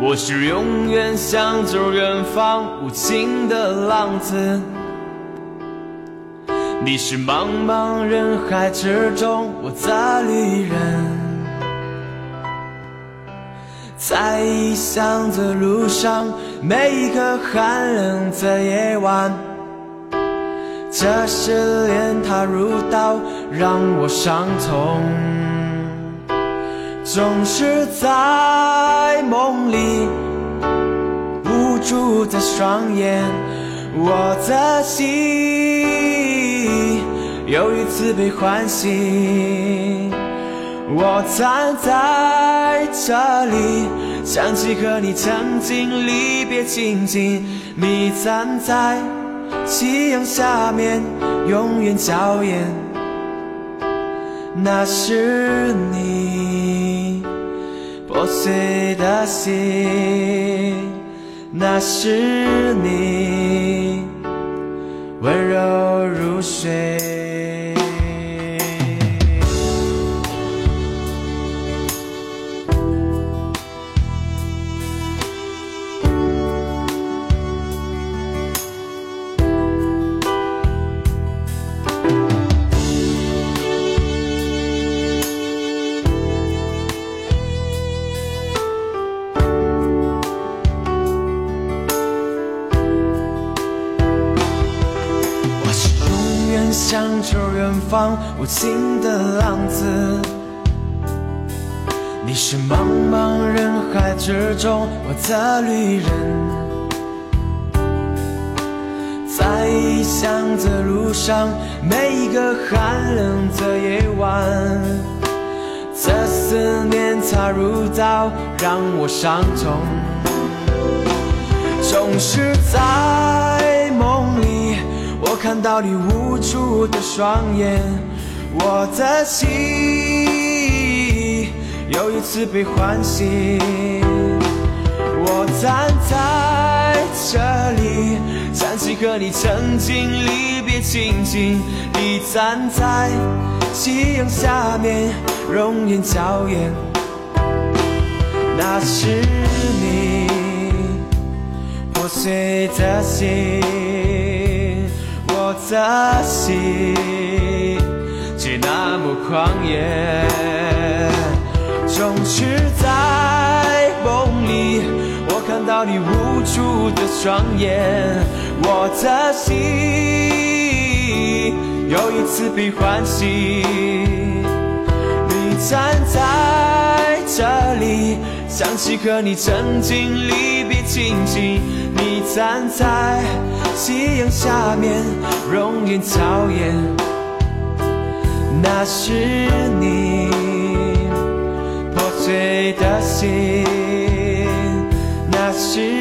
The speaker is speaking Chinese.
我是永远向着远方无情的浪子，你是茫茫人海之中我的旅人，在异乡的路上，每一个寒冷的夜晚，这失恋它如刀，让我伤痛。总是在梦里无助的双眼，我的心又一次被唤醒。我站在这里，想起和你曾经离别情景。你站在夕阳下面，永远娇艳，那是你。破碎的心，那是你温柔如水。向着远方无情的浪子，你是茫茫人海之中我的旅人，在异乡的路上，每一个寒冷的夜晚，这思念它如刀，让我伤痛。总是在，看到你无助的双眼，我的心又一次被唤醒。我站在这里，想起和你曾经离别情景。你站在夕阳下面，容颜娇艳，那是你。破碎的心，我的心却那么狂野，总是在梦里，我看到你无助的双眼，我的心又一次被唤醒。你站在这里想起和你曾经离别情景你站在夕阳下面容颜娇艳那是你破碎的心那是